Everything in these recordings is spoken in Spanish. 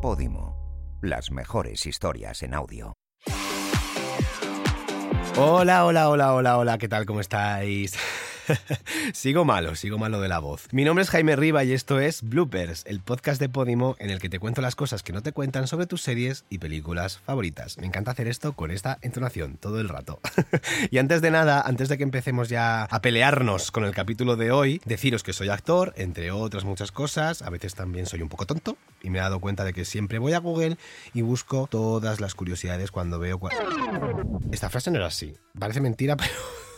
Podimo. Las mejores historias en audio. Hola, hola, hola, hola, hola, ¿qué tal? ¿Cómo estáis? sigo malo, sigo malo de la voz. Mi nombre es Jaime Riva y esto es Bloopers, el podcast de Podimo en el que te cuento las cosas que no te cuentan sobre tus series y películas favoritas. Me encanta hacer esto con esta entonación todo el rato. y antes de nada, antes de que empecemos ya a pelearnos con el capítulo de hoy, deciros que soy actor, entre otras muchas cosas. A veces también soy un poco tonto y me he dado cuenta de que siempre voy a Google y busco todas las curiosidades cuando veo... Esta frase no era así. Parece mentira, pero...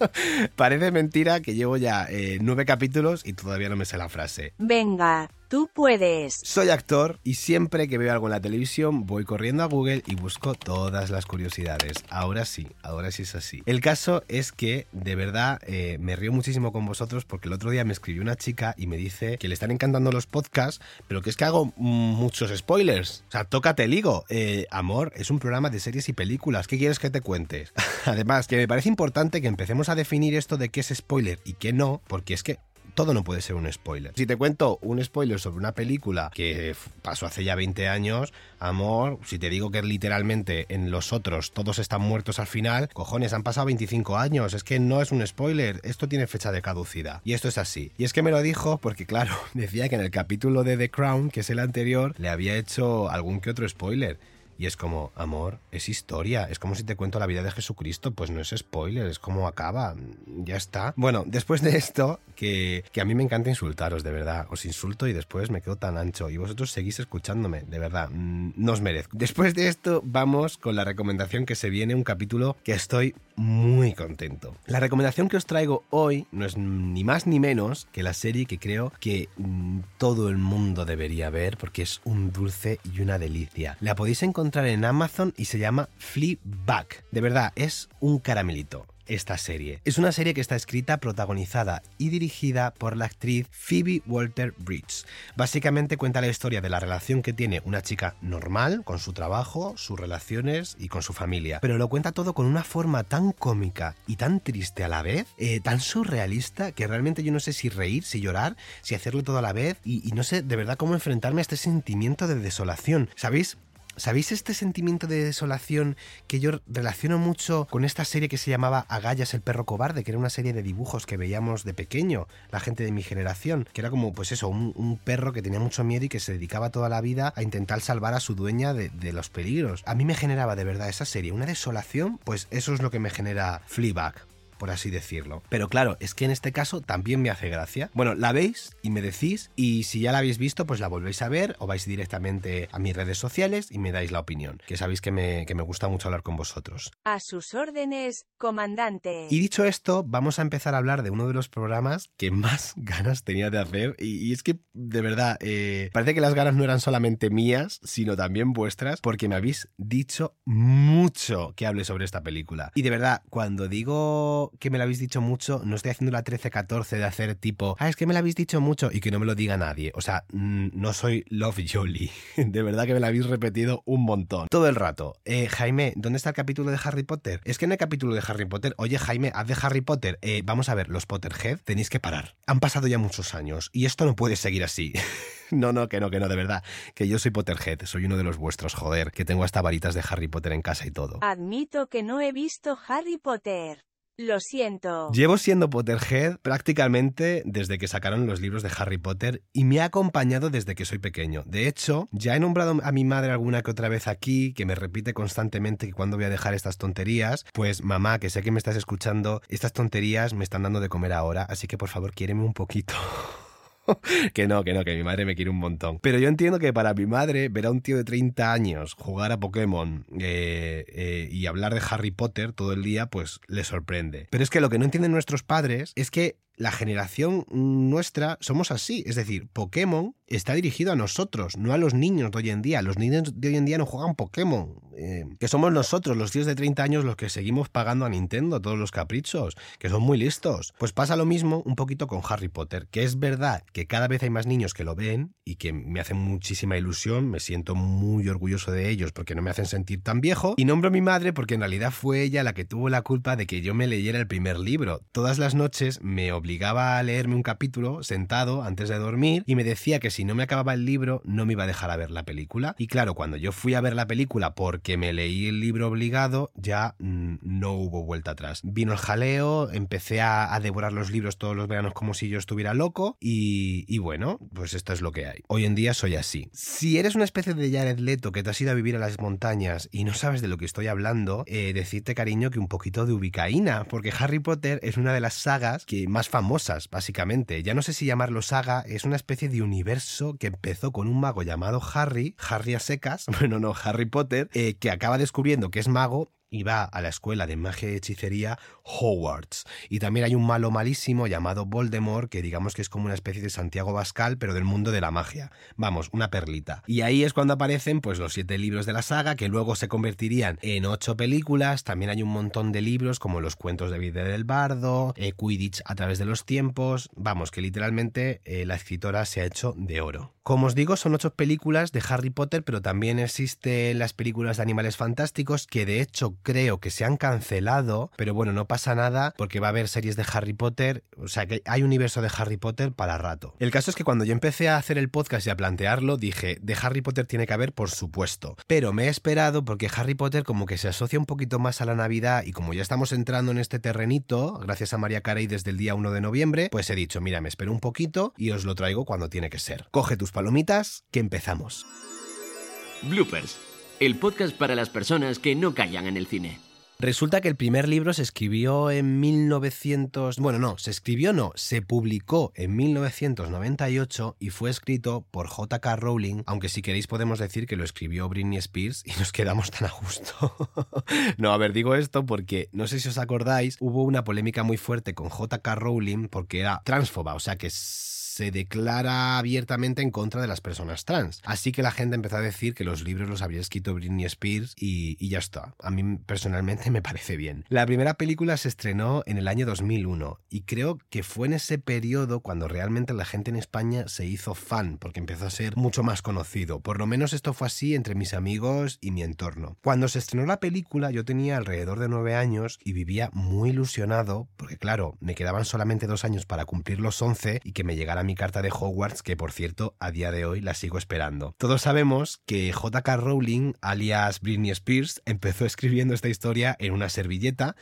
Parece mentira que llevo ya eh, nueve capítulos y todavía no me sé la frase. Venga, Tú puedes. Soy actor y siempre que veo algo en la televisión voy corriendo a Google y busco todas las curiosidades. Ahora sí, ahora sí es así. El caso es que de verdad eh, me río muchísimo con vosotros porque el otro día me escribió una chica y me dice que le están encantando los podcasts, pero que es que hago muchos spoilers. O sea, tócate el higo. Eh, amor, es un programa de series y películas. ¿Qué quieres que te cuentes? Además, que me parece importante que empecemos a definir esto de qué es spoiler y qué no, porque es que todo no puede ser un spoiler. Si te cuento un spoiler sobre una película que pasó hace ya 20 años, amor, si te digo que literalmente en los otros todos están muertos al final, cojones, han pasado 25 años, es que no es un spoiler, esto tiene fecha de caducidad. Y esto es así. Y es que me lo dijo porque, claro, decía que en el capítulo de The Crown, que es el anterior, le había hecho algún que otro spoiler. Y es como, amor, es historia. Es como si te cuento la vida de Jesucristo. Pues no es spoiler, es como acaba. Ya está. Bueno, después de esto, que, que, a mí me encanta insultaros, de verdad. Os insulto y después me quedo tan ancho. Y vosotros seguís escuchándome, de verdad. Mm, no os merezco. Después de esto, vamos con la recomendación que se viene, un capítulo que estoy muy contento. La recomendación que os traigo hoy no es ni más ni menos que la serie que creo que mm, todo el mundo debería ver porque es un dulce y una delicia. La podéis encontrar en Amazon y se llama Fleabag. De verdad, es un caramelito esta serie. Es una serie que está escrita, protagonizada y dirigida por la actriz Phoebe Walter Bridge. Básicamente cuenta la historia de la relación que tiene una chica normal con su trabajo, sus relaciones y con su familia. Pero lo cuenta todo con una forma tan cómica y tan triste a la vez, eh, tan surrealista, que realmente yo no sé si reír, si llorar, si hacerlo todo a la vez y, y no sé de verdad cómo enfrentarme a este sentimiento de desolación. ¿Sabéis? ¿Sabéis este sentimiento de desolación que yo relaciono mucho con esta serie que se llamaba Agallas el perro cobarde, que era una serie de dibujos que veíamos de pequeño, la gente de mi generación, que era como, pues eso, un, perro que tenía mucho miedo y que se dedicaba toda la vida a intentar salvar a su dueña de, de, los peligros. A mí me generaba de verdad esa serie una desolación, pues eso es lo que me genera Fleabag por así decirlo. Pero claro, es que en este caso también me hace gracia. Bueno, la veis y me decís, y si ya la habéis visto, pues la volvéis a ver o vais directamente a mis redes sociales y me dais la opinión, que sabéis que me, que me gusta mucho hablar con vosotros. A sus órdenes, comandante. Y dicho esto, vamos a empezar a hablar de uno de los programas que más ganas tenía de hacer. Y, es que, de verdad, eh, parece que las ganas no eran solamente mías, sino también vuestras, porque me habéis dicho mucho que hable sobre esta película. Y de verdad, cuando digo que me lo habéis dicho mucho, no estoy haciendo la 13-14 de hacer tipo, ah, es que me lo habéis dicho mucho y que no me lo diga nadie. O sea, no soy Love Jolie. De verdad que me lo habéis repetido un montón. Todo el rato. Eh, Jaime, ¿dónde está el capítulo de Harry Potter? Es que no hay capítulo de Harry Potter. Oye, Jaime, haz de Harry Potter. Eh, vamos a ver, los Potterhead tenéis que parar. Han pasado ya muchos años y esto no puede seguir así. No, no, que no, que no, de verdad. Que yo soy Potterhead, soy uno de los vuestros, joder, que tengo hasta varitas de Harry Potter en casa y todo. Admito que no he visto Harry Potter. Lo siento. Llevo siendo Potterhead prácticamente desde que sacaron los libros de Harry Potter y me ha acompañado desde que soy pequeño. De hecho, ya he nombrado a mi madre alguna que otra vez aquí, que me repite constantemente que cuando voy a dejar estas tonterías, pues mamá, que sé que me estás escuchando, estas tonterías me están dando de comer ahora, así que por favor quiéreme un poquito. que no, que no, que mi madre me quiere un montón. Pero yo entiendo que para mi madre ver a un tío de 30 años jugar a Pokémon eh, eh, y hablar de Harry Potter todo el día, pues le sorprende. Pero es que lo que no entienden nuestros padres es que la generación nuestra somos así. Es decir, Pokémon está dirigido a nosotros, no a los niños de hoy en día. Los niños de hoy en día no juegan Pokémon. Eh, que somos nosotros, los tíos de 30 años, los que seguimos pagando a Nintendo todos los caprichos, que son muy listos. Pues pasa lo mismo un poquito con Harry Potter, que es verdad que cada vez hay más niños que lo ven y que me hacen muchísima ilusión, me siento muy orgulloso de ellos porque no me hacen sentir tan viejo. Y nombro a mi madre porque en realidad fue ella la que tuvo la culpa de que yo me leyera el primer libro. Todas las noches me obligaba obligaba a leerme un capítulo sentado antes de dormir y me decía que si no me acababa el libro no me iba a dejar a ver la película. Y claro, cuando yo fui a ver la película porque me leí el libro obligado, ya mm, no hubo vuelta atrás. Vino el jaleo, empecé a, devorar los libros todos los veranos como si yo estuviera loco y, bueno, pues esto es lo que hay. Hoy en día soy así. Si eres una especie de Jared Leto que te has ido a vivir a las montañas y no sabes de lo que estoy hablando, eh, decirte cariño que un poquito de ubicaína, porque Harry Potter es una de las sagas que más famosas, básicamente. Ya no sé si llamarlo saga, es una especie de universo que empezó con un mago llamado Harry, Harry a secas, bueno, no, Harry Potter, eh, que acaba descubriendo que es mago y va a la escuela de magia y hechicería Hogwarts. Y también hay un malo malísimo llamado Voldemort, que digamos que es como una especie de Santiago Bascal, pero del mundo de la magia. Vamos, una perlita. Y ahí es cuando aparecen pues los siete libros de la saga, que luego se convertirían en ocho películas. También hay un montón de libros como los cuentos de vida del bardo, eh, Quidditch a través de los tiempos. Vamos, que literalmente eh, la escritora se ha hecho de oro. Como os digo, son ocho películas de Harry Potter, pero también existen las películas de animales fantásticos que de hecho creo que se han cancelado, pero bueno, no pasa nada porque va a haber series de Harry Potter, o sea que hay universo de Harry Potter para rato. El caso es que cuando yo empecé a hacer el podcast y a plantearlo, dije, de Harry Potter tiene que haber, por supuesto, pero me he esperado porque Harry Potter como que se asocia un poquito más a la Navidad y como ya estamos entrando en este terrenito, gracias a María Carey desde el día 1 de noviembre, pues he dicho, mira, me espero un poquito y os lo traigo cuando tiene que ser. Coge tus palomitas, que empezamos. Bloopers, el podcast para las personas que no callan en el cine. Resulta que el primer libro se escribió en 1900, bueno, no, se escribió no, se publicó en 1998 y fue escrito por J.K. Rowling, aunque si queréis podemos decir que lo escribió Britney Spears y nos quedamos tan a gusto. no, a ver, digo esto porque no sé si os acordáis, hubo una polémica muy fuerte con J.K. Rowling porque era transfoba, o sea que se declara abiertamente en contra de las personas trans. Así que la gente empezó a decir que los libros los había escrito Britney Spears y, ya está. A mí personalmente me parece bien. La primera película se estrenó en el año 2001 y creo que fue en ese periodo cuando realmente la gente en España se hizo fan porque empezó a ser mucho más conocido. Por lo menos esto fue así entre mis amigos y mi entorno. Cuando se estrenó la película yo tenía alrededor de nueve años y vivía muy ilusionado porque claro, me quedaban solamente dos años para cumplir los once y que me llegara mi mi carta de Hogwarts, que por cierto, a día de hoy la sigo esperando. Todos sabemos que J.K. Rowling, alias Britney Spears, empezó escribiendo esta historia en una servilleta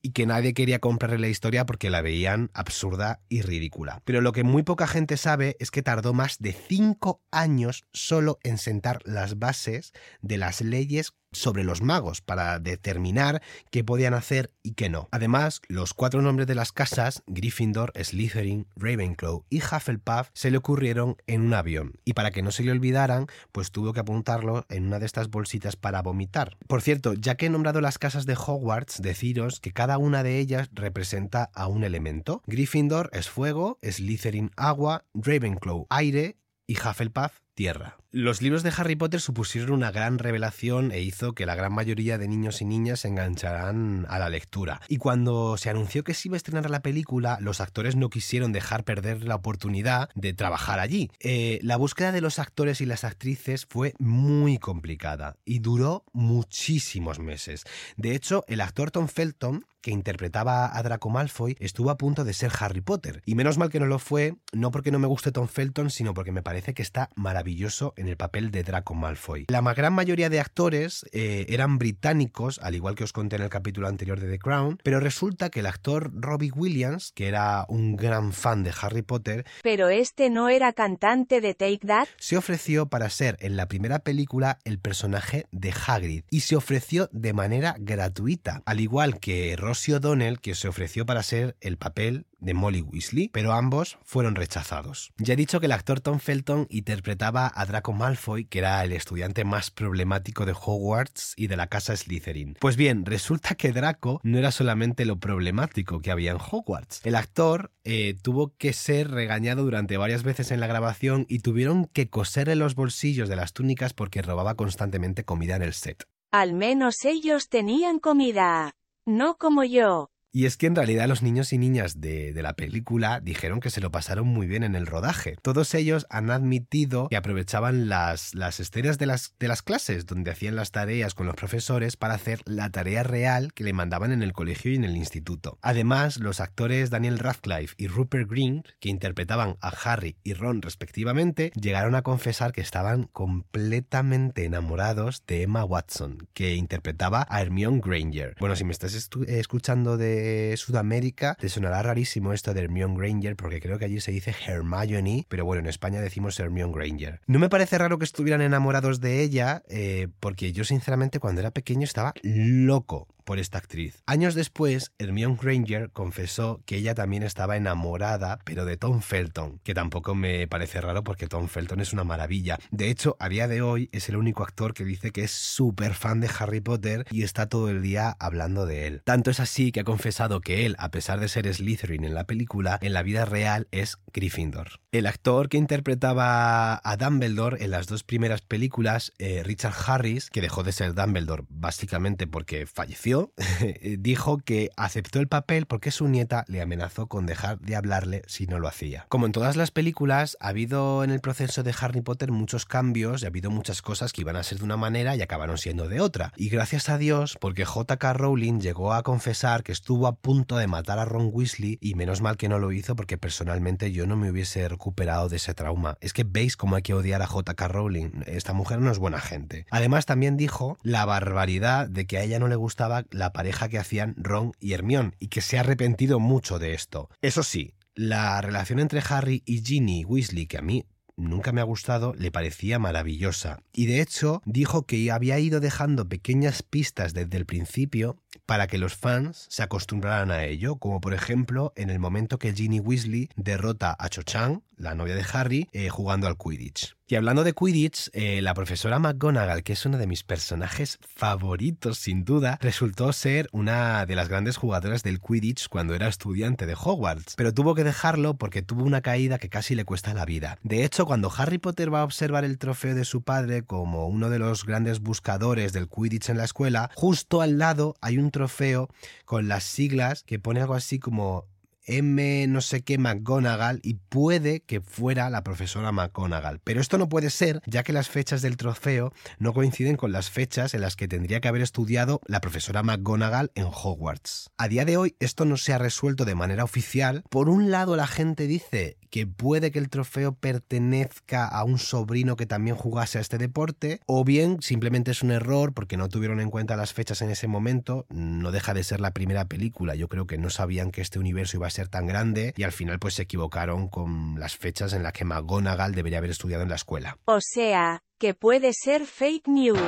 y que nadie quería comprarle la historia porque la veían absurda y ridícula. Pero lo que muy poca gente sabe es que tardó más de cinco años solo en sentar las bases de las leyes sobre los magos para determinar qué podían hacer y qué no. Además, los cuatro nombres de las casas, Gryffindor, Slytherin, Ravenclaw y Hufflepuff, se le ocurrieron en un avión y para que no se le olvidaran, pues tuvo que apuntarlo en una de estas bolsitas para vomitar. Por cierto, ya que he nombrado las casas de Hogwarts, deciros que cada una de ellas representa a un elemento. Gryffindor es fuego, Slytherin agua, Ravenclaw aire y Hufflepuff tierra. Los libros de Harry Potter supusieron una gran revelación e hizo que la gran mayoría de niños y niñas se engancharan a la lectura. Y cuando se anunció que se iba a estrenar la película, los actores no quisieron dejar perder la oportunidad de trabajar allí. Eh, la búsqueda de los actores y las actrices fue muy complicada y duró muchísimos meses. De hecho, el actor Tom Felton que interpretaba a Draco Malfoy estuvo a punto de ser Harry Potter. Y menos mal que no lo fue, no porque no me guste Tom Felton, sino porque me parece que está maravilloso en el papel de Draco Malfoy. La gran mayoría de actores eh, eran británicos, al igual que os conté en el capítulo anterior de The Crown, pero resulta que el actor Robbie Williams, que era un gran fan de Harry Potter, pero este no era cantante de Take That, se ofreció para ser en la primera película el personaje de Hagrid y se ofreció de manera gratuita, al igual que Rosie O'Donnell, que se ofreció para ser el papel de Molly Weasley, pero ambos fueron rechazados. Ya he dicho que el actor Tom Felton interpretaba a Draco Malfoy, que era el estudiante más problemático de Hogwarts y de la casa Slytherin. Pues bien, resulta que Draco no era solamente lo problemático que había en Hogwarts. El actor eh, tuvo que ser regañado durante varias veces en la grabación y tuvieron que coserle los bolsillos de las túnicas porque robaba constantemente comida en el set. Al menos ellos tenían comida. No como yo. Y es que en realidad los niños y niñas de, la película dijeron que se lo pasaron muy bien en el rodaje. Todos ellos han admitido que aprovechaban las, las escenas de las, de las clases donde hacían las tareas con los profesores para hacer la tarea real que le mandaban en el colegio y en el instituto. Además, los actores Daniel Radcliffe y Rupert Green, que interpretaban a Harry y Ron respectivamente, llegaron a confesar que estaban completamente enamorados de Emma Watson, que interpretaba a Hermione Granger. Bueno, si me estás escuchando de Sudamérica, te sonará rarísimo esto de Hermione Granger, porque creo que allí se dice Hermione, pero bueno, en España decimos Hermione Granger. No me parece raro que estuvieran enamorados de ella, eh, porque yo sinceramente cuando era pequeño estaba loco por esta actriz. Años después, Hermione Granger confesó que ella también estaba enamorada, pero de Tom Felton, que tampoco me parece raro porque Tom Felton es una maravilla. De hecho, a día de hoy es el único actor que dice que es súper fan de Harry Potter y está todo el día hablando de él. Tanto es así que ha confesado que él, a pesar de ser Slytherin en la película, en la vida real es Gryffindor. El actor que interpretaba a Dumbledore en las dos primeras películas, eh, Richard Harris, que dejó de ser Dumbledore básicamente porque falleció, dijo que aceptó el papel porque su nieta le amenazó con dejar de hablarle si no lo hacía. Como en todas las películas, ha habido en el proceso de Harry Potter muchos cambios y ha habido muchas cosas que iban a ser de una manera y acabaron siendo de otra. Y gracias a Dios, porque JK Rowling llegó a confesar que estuvo a punto de matar a Ron Weasley y menos mal que no lo hizo porque personalmente yo no me hubiese recuperado de ese trauma. Es que veis cómo hay que odiar a JK Rowling. Esta mujer no es buena gente. Además también dijo la barbaridad de que a ella no le gustaba la pareja que hacían Ron y Hermione y que se ha arrepentido mucho de esto. Eso sí, la relación entre Harry y Ginny Weasley, que a mí nunca me ha gustado, le parecía maravillosa. Y de hecho dijo que había ido dejando pequeñas pistas desde el principio para que los fans se acostumbraran a ello, como por ejemplo en el momento que Ginny Weasley derrota a Cho Chang, la novia de Harry, eh, jugando al Quidditch. Y hablando de Quidditch, eh, la profesora McGonagall, que es uno de mis personajes favoritos sin duda, resultó ser una de las grandes jugadoras del Quidditch cuando era estudiante de Hogwarts, pero tuvo que dejarlo porque tuvo una caída que casi le cuesta la vida. De hecho, cuando Harry Potter va a observar el trofeo de su padre como uno de los grandes buscadores del Quidditch en la escuela, justo al lado hay un trofeo con las siglas que pone algo así como M no sé qué McGonagall y puede que fuera la profesora McGonagall. Pero esto no puede ser, ya que las fechas del trofeo no coinciden con las fechas en las que tendría que haber estudiado la profesora McGonagall en Hogwarts. A día de hoy esto no se ha resuelto de manera oficial. Por un lado la gente dice que puede que el trofeo pertenezca a un sobrino que también jugase a este deporte, o bien simplemente es un error porque no tuvieron en cuenta las fechas en ese momento. No deja de ser la primera película. Yo creo que no sabían que este universo iba a ser tan grande y al final pues se equivocaron con las fechas en las que McGonagall debería haber estudiado en la escuela. O sea, que puede ser fake news.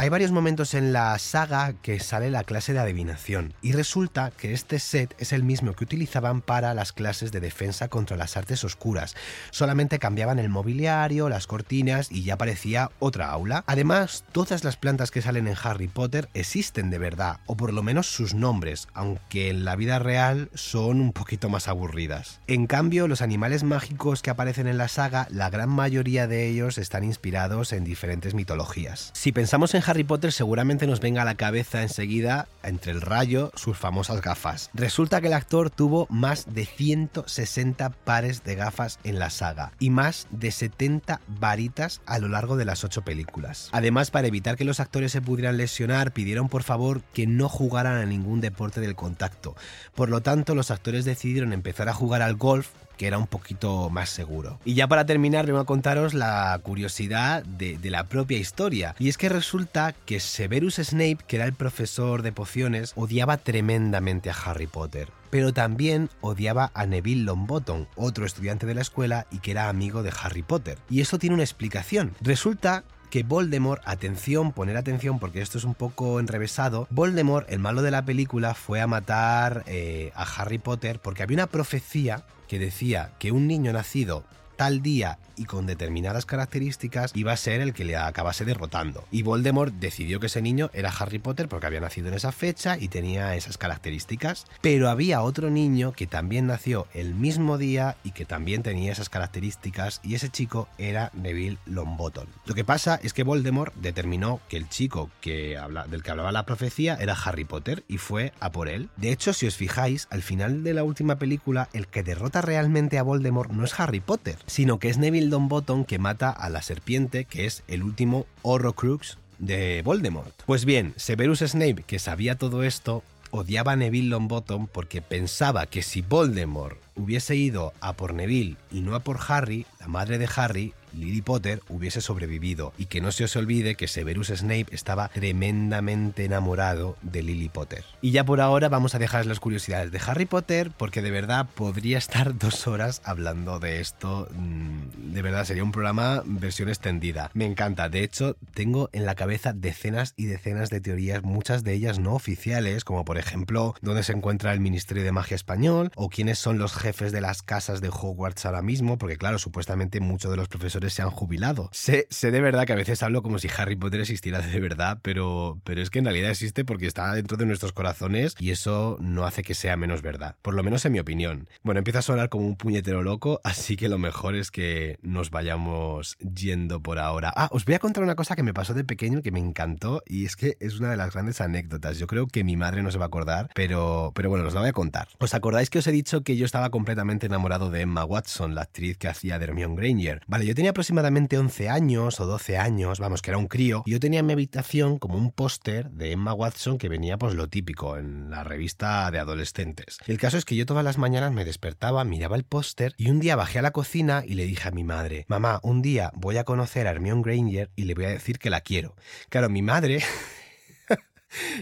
Hay varios momentos en la saga que sale la clase de adivinación y resulta que este set es el mismo que utilizaban para las clases de defensa contra las artes oscuras. Solamente cambiaban el mobiliario, las cortinas y ya aparecía otra aula. Además, todas las plantas que salen en Harry Potter existen de verdad, o por lo menos sus nombres, aunque en la vida real son un poquito más aburridas. En cambio, los animales mágicos que aparecen en la saga, la gran mayoría de ellos están inspirados en diferentes mitologías. Si pensamos en Harry Potter seguramente nos venga a la cabeza enseguida, entre el rayo, sus famosas gafas. Resulta que el actor tuvo más de 160 pares de gafas en la saga y más de 70 varitas a lo largo de las 8 películas. Además, para evitar que los actores se pudieran lesionar, pidieron por favor que no jugaran a ningún deporte del contacto. Por lo tanto, los actores decidieron empezar a jugar al golf que era un poquito más seguro. Y ya para terminar, vengo a contaros la curiosidad de, la propia historia. Y es que resulta que Severus Snape, que era el profesor de pociones, odiaba tremendamente a Harry Potter pero también odiaba a Neville Longbottom, otro estudiante de la escuela y que era amigo de Harry Potter. Y eso tiene una explicación. Resulta que Voldemort, atención, poner atención porque esto es un poco enrevesado, Voldemort, el malo de la película, fue a matar eh, a Harry Potter porque había una profecía que decía que un niño nacido tal día y con determinadas características iba a ser el que le acabase derrotando. Y Voldemort decidió que ese niño era Harry Potter porque había nacido en esa fecha y tenía esas características. Pero había otro niño que también nació el mismo día y que también tenía esas características y ese chico era Neville Longbottom. Lo que pasa es que Voldemort determinó que el chico que habla, del que hablaba la profecía era Harry Potter y fue a por él. De hecho, si os fijáis, al final de la última película, el que derrota realmente a Voldemort no es Harry Potter, sino que es Neville Longbottom que mata a la serpiente, que es el último Horrocrux de Voldemort. Pues bien, Severus Snape, que sabía todo esto, odiaba a Neville Longbottom porque pensaba que si Voldemort hubiese ido a por Neville y no a por Harry, la madre de Harry Lily Potter hubiese sobrevivido y que no se os olvide que Severus Snape estaba tremendamente enamorado de Lily Potter. Y ya por ahora vamos a dejar las curiosidades de Harry Potter porque de verdad podría estar dos horas hablando de esto. Mm, de verdad sería un programa versión extendida. Me encanta. De hecho, tengo en la cabeza decenas y decenas de teorías, muchas de ellas no oficiales, como por ejemplo dónde se encuentra el Ministerio de Magia Español o quiénes son los jefes de las casas de Hogwarts ahora mismo, porque claro, supuestamente muchos de los profesores se han jubilado. Sé, sé de verdad que a veces hablo como si Harry Potter existiera de verdad, pero, pero es que en realidad existe porque está dentro de nuestros corazones y eso no hace que sea menos verdad, por lo menos en mi opinión. Bueno, empieza a sonar como un puñetero loco, así que lo mejor es que nos vayamos yendo por ahora. Ah, os voy a contar una cosa que me pasó de pequeño que me encantó y es que es una de las grandes anécdotas. Yo creo que mi madre no se va a acordar, pero, pero bueno, os la voy a contar. ¿Os acordáis que os he dicho que yo estaba completamente enamorado de Emma Watson, la actriz que hacía de Hermione Granger? Vale, yo tenía aproximadamente 11 años o 12 años, vamos, que era un crío, y yo tenía en mi habitación como un póster de Emma Watson que venía pues lo típico en la revista de adolescentes. El caso es que yo todas las mañanas me despertaba, miraba el póster y un día bajé a la cocina y le dije a mi madre, mamá, un día voy a conocer a Hermione Granger y le voy a decir que la quiero. Claro, mi madre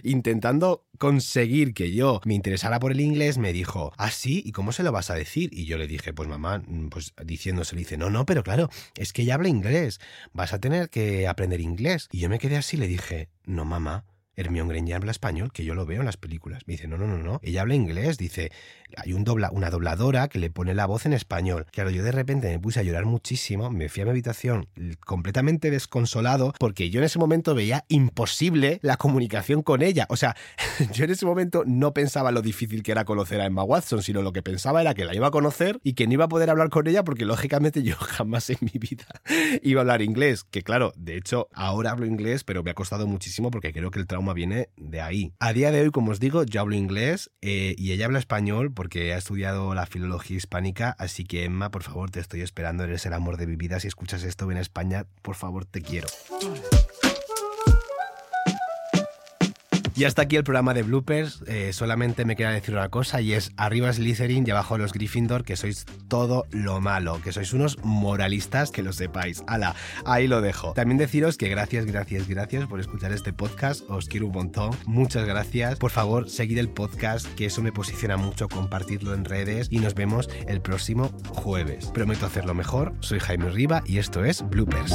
intentando conseguir que yo me interesara por el inglés, me dijo, ¿ah, sí? ¿Y cómo se lo vas a decir? Y yo le dije, pues mamá, mm, pues diciéndose, le dice, no, no, pero claro, es que ella habla inglés, vas a tener que aprender inglés. Y yo me quedé así, le dije, no, mamá. Hermione Granger habla español, que yo lo veo en las películas. Me dice, no, no, no, no. Ella habla inglés. Dice, hay una dobladora que le pone la voz en español. Claro, yo de repente me puse a llorar muchísimo, me fui a mi habitación completamente desconsolado porque yo en ese momento veía imposible la comunicación con ella. O sea, yo en ese momento no pensaba lo difícil que era conocer a Emma Watson, sino lo que pensaba era que la iba a conocer y que no iba a poder hablar con ella porque lógicamente yo jamás en mi vida iba a hablar inglés. Que claro, de hecho, ahora hablo inglés, pero me ha costado muchísimo porque creo que el trauma viene de ahí. A día de hoy, como os digo, yo hablo inglés eh, y ella habla español porque ha estudiado la filología hispánica, así que Emma, por favor, te estoy esperando, eres el amor de mi vida, si escuchas esto en España, por favor, te quiero. Y hasta aquí el programa de bloopers. Eh, solamente me queda decir una cosa y es arriba Slytherin y abajo los Gryffindor, que sois todo lo malo, que sois unos moralistas, que lo sepáis. Ala, ahí lo dejo. También deciros que gracias, gracias, gracias por escuchar este podcast. Os quiero un montón. Muchas gracias. Por favor, seguid el podcast, que eso me posiciona mucho, compartidlo en redes y nos vemos el próximo jueves. Prometo hacerlo mejor. Soy Jaime Riva y esto es Bloopers.